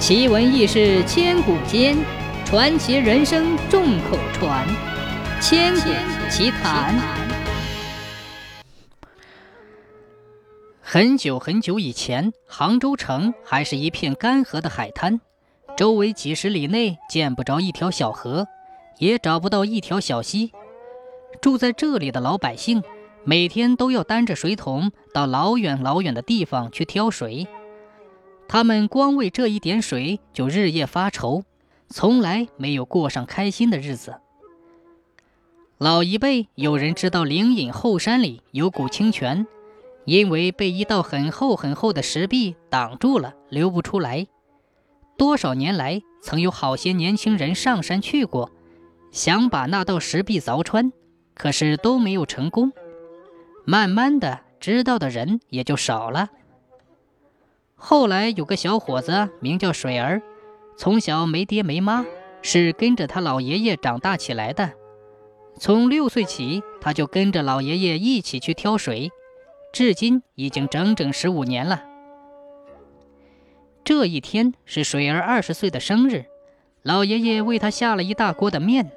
奇闻异事千古间，传奇人生众口传。千古奇谈。很久很久以前，杭州城还是一片干涸的海滩，周围几十里内见不着一条小河，也找不到一条小溪。住在这里的老百姓，每天都要担着水桶到老远老远的地方去挑水。他们光为这一点水就日夜发愁，从来没有过上开心的日子。老一辈有人知道灵隐后山里有股清泉，因为被一道很厚很厚的石壁挡住了，流不出来。多少年来，曾有好些年轻人上山去过，想把那道石壁凿穿，可是都没有成功。慢慢的，知道的人也就少了。后来有个小伙子名叫水儿，从小没爹没妈，是跟着他老爷爷长大起来的。从六岁起，他就跟着老爷爷一起去挑水，至今已经整整十五年了。这一天是水儿二十岁的生日，老爷爷为他下了一大锅的面，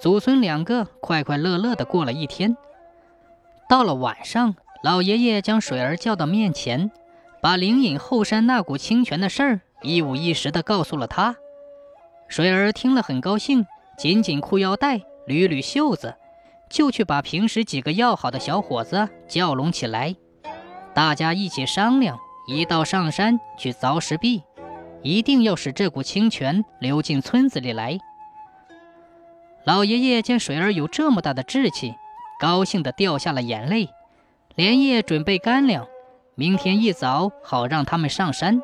祖孙两个快快乐乐地过了一天。到了晚上，老爷爷将水儿叫到面前。把灵隐后山那股清泉的事儿一五一十地告诉了他。水儿听了很高兴，紧紧裤腰带，捋捋袖子，就去把平时几个要好的小伙子叫拢起来，大家一起商量，一道上山去凿石壁，一定要使这股清泉流进村子里来。老爷爷见水儿有这么大的志气，高兴地掉下了眼泪，连夜准备干粮。明天一早好让他们上山。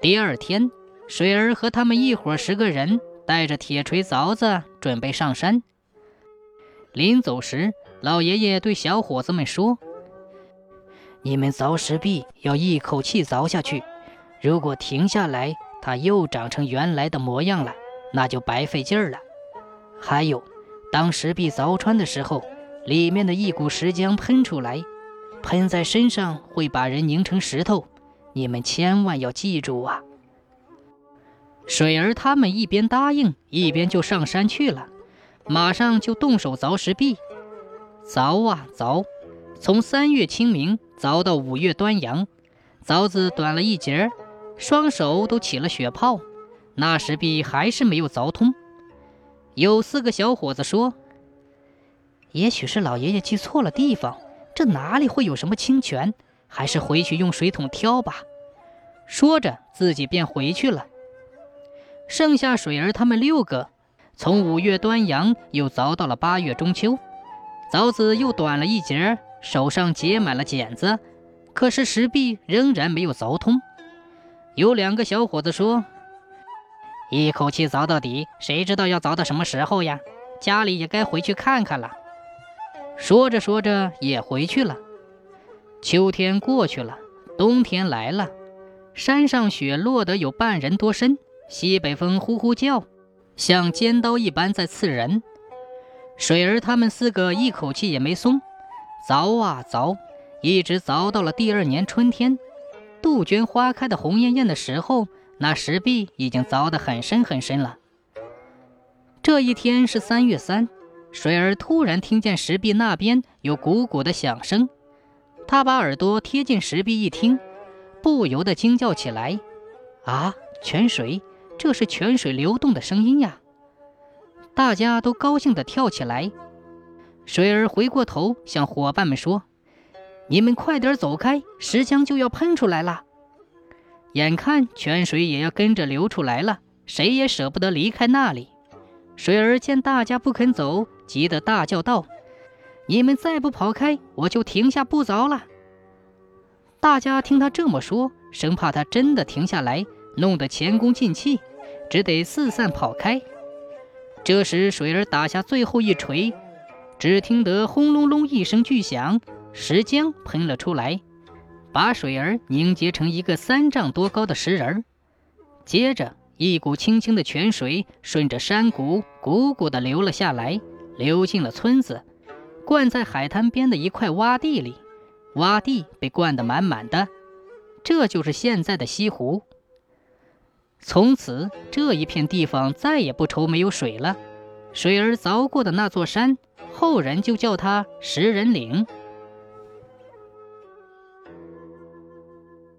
第二天，水儿和他们一伙十个人带着铁锤、凿子准备上山。临走时，老爷爷对小伙子们说：“你们凿石壁要一口气凿下去，如果停下来，它又长成原来的模样了，那就白费劲儿了。还有，当石壁凿穿的时候，里面的一股石浆喷出来。”喷在身上会把人拧成石头，你们千万要记住啊！水儿他们一边答应，一边就上山去了，马上就动手凿石壁。凿啊凿，从三月清明凿到五月端阳，凿子短了一截，双手都起了血泡，那石壁还是没有凿通。有四个小伙子说：“也许是老爷爷记错了地方。”这哪里会有什么清泉？还是回去用水桶挑吧。说着，自己便回去了。剩下水儿他们六个，从五月端阳又凿到了八月中秋，凿子又短了一截，手上结满了茧子，可是石壁仍然没有凿通。有两个小伙子说：“一口气凿到底，谁知道要凿到什么时候呀？家里也该回去看看了。”说着说着也回去了。秋天过去了，冬天来了，山上雪落得有半人多深，西北风呼呼叫，像尖刀一般在刺人。水儿他们四个一口气也没松，凿啊凿，一直凿到了第二年春天，杜鹃花开的红艳艳的时候，那石壁已经凿得很深很深了。这一天是三月三。水儿突然听见石壁那边有鼓鼓的响声，他把耳朵贴近石壁一听，不由得惊叫起来：“啊，泉水！这是泉水流动的声音呀！”大家都高兴地跳起来。水儿回过头向伙伴们说：“你们快点走开，石浆就要喷出来了。”眼看泉水也要跟着流出来了，谁也舍不得离开那里。水儿见大家不肯走。急得大叫道：“你们再不跑开，我就停下不凿了。”大家听他这么说，生怕他真的停下来，弄得前功尽弃，只得四散跑开。这时，水儿打下最后一锤，只听得轰隆隆一声巨响，石浆喷了出来，把水儿凝结成一个三丈多高的石人儿。接着，一股清清的泉水顺着山谷汩汩地流了下来。流进了村子，灌在海滩边的一块洼地里，洼地被灌得满满的，这就是现在的西湖。从此这一片地方再也不愁没有水了。水儿凿过的那座山，后人就叫它石人岭。